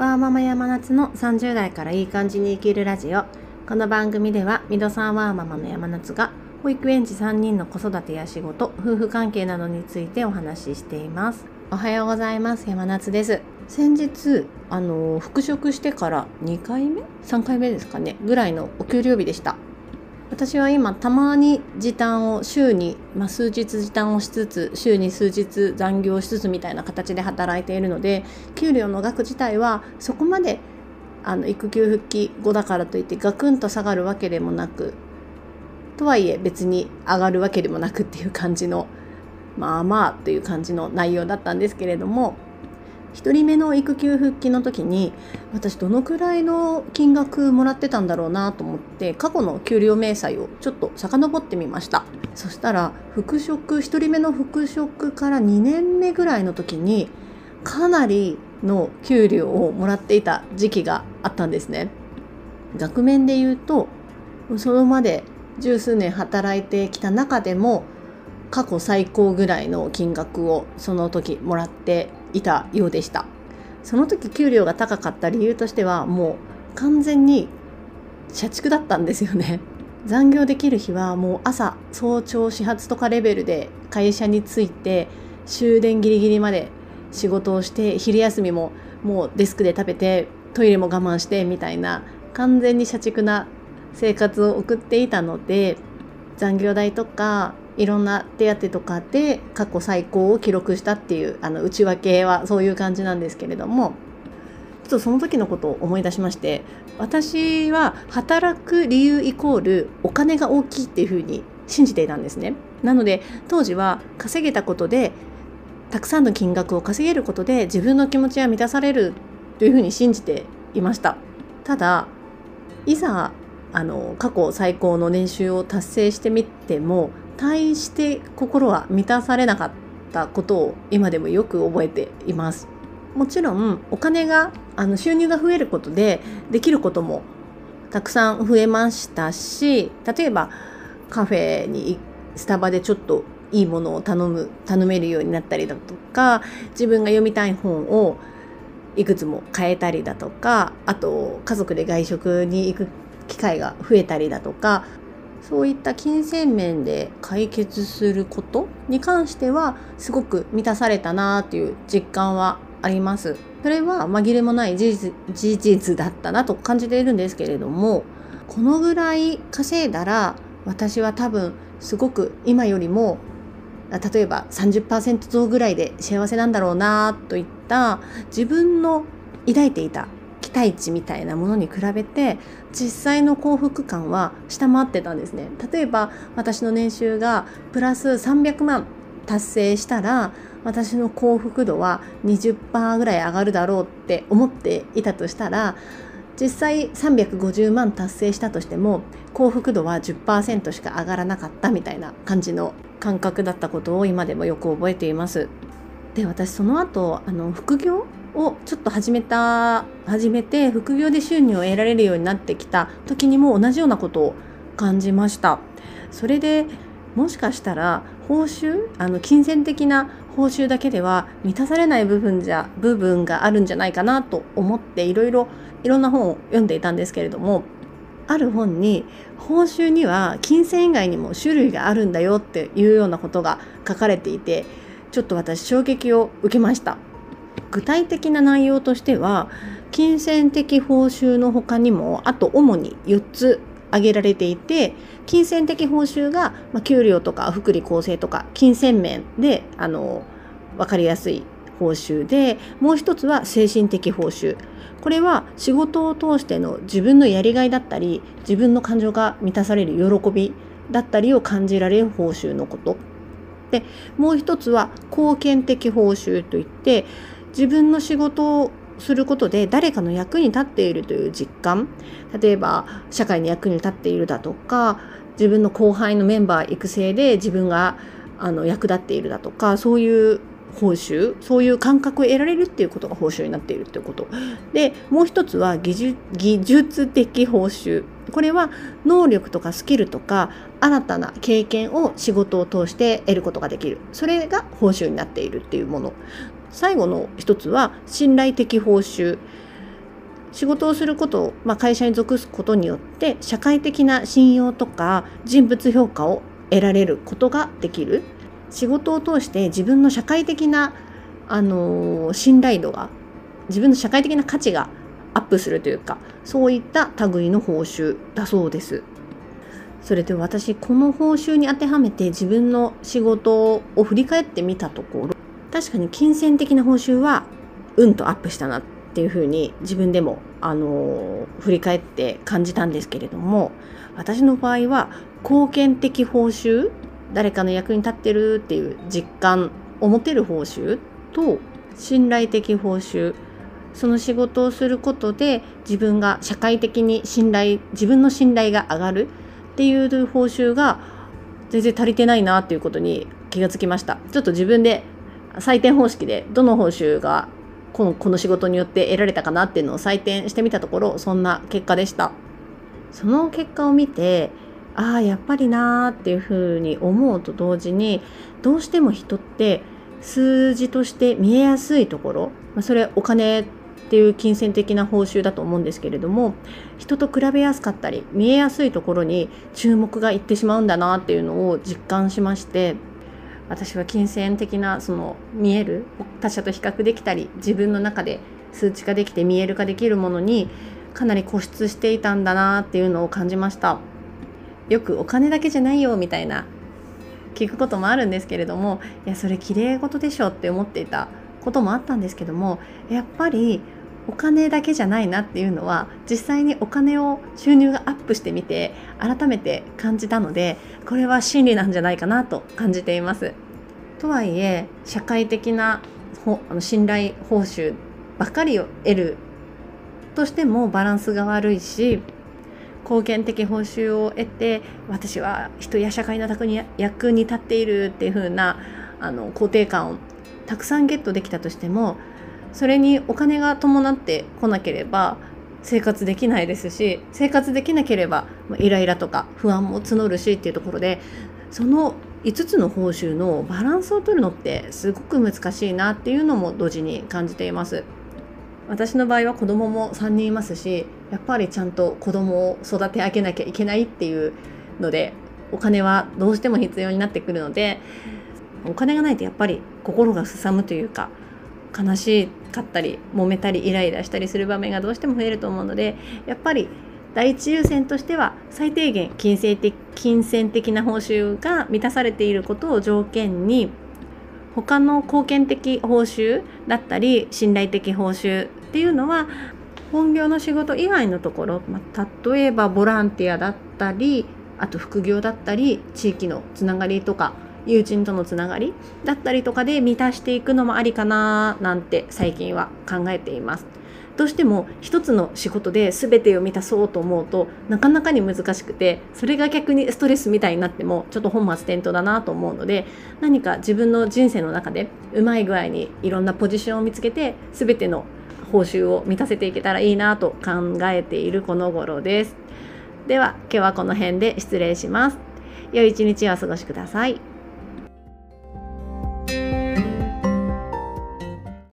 わーママ山夏の30代からいい感じに生きるラジオ。この番組ではミドさんワーママの山夏が保育園児3人の子育てや仕事夫婦関係などについてお話ししています。おはようございます。山夏です。先日あの復職してから2回目？3回目ですかね？ぐらいのお給料日でした。私は今たまに時短を週に、まあ、数日時短をしつつ週に数日残業しつつみたいな形で働いているので給料の額自体はそこまであの育休復帰後だからといってガクンと下がるわけでもなくとはいえ別に上がるわけでもなくっていう感じのまあまあという感じの内容だったんですけれども1人目の育休復帰の時に私どのくらいの金額もらってたんだろうなと思って過去の給料明細をちょっと遡ってみました。そしたら復職1人目の復職から2年目ぐらいの時にかなりの給料をもらっていた時期があったんですね。額面で言うとそのまで十数年働いてきた中でも過去最高ぐらいの金額をその時もらっていたようでした。その時給料が高かった理由としてはもう完全に社畜だったんですよね。残業できる日はもう朝早朝始発とかレベルで会社に着いて終電ギリギリまで仕事をして昼休みももうデスクで食べてトイレも我慢してみたいな完全に社畜な生活を送っていたので残業代とかいろんな手当とかで過去最高を記録したっていうあの内訳はそういう感じなんですけれどもちょっとその時のことを思い出しまして私は働く理由イコールお金が大きいっていうふうに信じていたんですね。なので当時は稼げたことでたくさんの金額を稼げることで自分の気持ちは満たされるというふうに信じていました。ただいざあの過去最高の年収を達成してみても対して心は満たされなかったことを今でもよく覚えています。もちろんお金があの収入が増えることでできることもたくさん増えましたし例えばカフェにスタバでちょっといいものを頼む頼めるようになったりだとか自分が読みたい本をいくつも買えたりだとかあと家族で外食に行く機会が増えたりだとかそういった金銭面で解決することに関してはすごく満たされたなという実感はあります。それは紛れもない事実事実だったなと感じているんですけれどもこのぐらい稼いだら私は多分すごく今よりも例えば30%増ぐらいで幸せなんだろうなといった自分の抱いていた期待値みたいなものに比べて実際の幸福感は下回ってたんですね例えば私の年収がプラス300万達成したら私の幸福度は20%ぐらい上がるだろうって思っていたとしたら実際350万達成したとしても幸福度は10%しか上がらなかったみたいな感じの感覚だったことを今でもよく覚えています。で私その後あの副業をちょっと始めた始めて副業で収入を得られるようになってきた時にも同じようなことを感じました。それでもしかしたら報酬あの金銭的な報酬だけでは満たされない部分じゃ部分があるんじゃないかなと思っていろいろいろんな本を読んでいたんですけれどもある本に報酬には金銭以外にも種類があるんだよっていうようなことが書かれていてちょっと私衝撃を受けました。具体的な内容としては金銭的報酬の他にもあと主に4つ挙げられていて金銭的報酬が、まあ、給料とか福利厚生とか金銭面であの分かりやすい報酬でもう一つは精神的報酬。これは仕事を通しての自分のやりがいだったり自分の感情が満たされる喜びだったりを感じられる報酬のこと。でもう一つは貢献的報酬といって自分の仕事をすることで誰かの役に立っているという実感。例えば社会に役に立っているだとか自分の後輩のメンバー育成で自分があの役立っているだとかそういう報酬そういう感覚を得られるっていうことが報酬になっているっていうこと。でもう一つは技術的報酬。これは能力とかスキルとか新たな経験を仕事を通して得ることができる。それが報酬になっているっていうもの。最後の一つは信頼的報酬仕事をすること、まあ、会社に属すことによって社会的な信用とか人物評価を得られることができる仕事を通して自分の社会的な、あのー、信頼度が自分の社会的な価値がアップするというかそういった類の報酬だそうです。それで私この報酬に当てはめて自分の仕事を振り返ってみたところ確かに金銭的な報酬はうんとアップしたなっていうふうに自分でもあの振り返って感じたんですけれども私の場合は貢献的報酬誰かの役に立ってるっていう実感を持てる報酬と信頼的報酬その仕事をすることで自分が社会的に信頼自分の信頼が上がるっていう報酬が全然足りてないなっていうことに気がつきました。ちょっと自分で採点方式でどの報酬がこのこの仕事によって得られたかなっていうのを採点してみたところそんな結果でした。その結果を見てああやっぱりなーっていうふうに思うと同時にどうしても人って数字として見えやすいところ、まあ、それお金っていう金銭的な報酬だと思うんですけれども人と比べやすかったり見えやすいところに注目がいってしまうんだなっていうのを実感しまして私は金銭的なその見える他者と比較できたり自分の中で数値化できて見える化できるものにかなり固執していたんだなっていうのを感じました。よくお金だけじゃないよみたいな聞くこともあるんですけれどもいやそれ綺麗事でしょって思っていたこともあったんですけどもやっぱりお金だけじゃないなっていうのは実際にお金を収入がアップしてみて改めて感じたのでこれは真理なんじゃないかなと感じています。とはいえ社会的なあの信頼報酬ばかりを得るとしてもバランスが悪いし貢献的報酬を得て私は人や社会の役に立っているっていう風なあな肯定感をたくさんゲットできたとしてもそれにお金が伴ってこなければ生活できないですし生活できなければイライラとか不安も募るしっていうところでその5つの報酬のバランスを取るのってすごく難しいなっていうのも同時に感じています。私の場合は子供も3人いますしやっぱりちゃんと子供を育て上げなきゃいけないっていうのでお金はどうしても必要になってくるのでお金がないとやっぱり心がすさむというか悲しいかったり揉めたりイライラしたりする場面がどうしても増えると思うのでやっぱり第一優先としては最低限金銭的金銭的な報酬が満たされていることを条件に他の貢献的報酬だったり信頼的報酬っていうのは本業の仕事以外のところ、まあ、例えばボランティアだったりあと副業だったり地域のつながりとか友人とのつながりだったりとかで満たしていくのもありかななんて最近は考えています。どうしても一つの仕事で全てを満たそうと思うとなかなかに難しくてそれが逆にストレスみたいになってもちょっと本末転倒だなと思うので何か自分の人生の中でうまい具合にいろんなポジションを見つけて全ての報酬を満たせていけたらいいなと考えているこの頃です。では今日はこの辺で失礼します。良い一日をお過ごしください。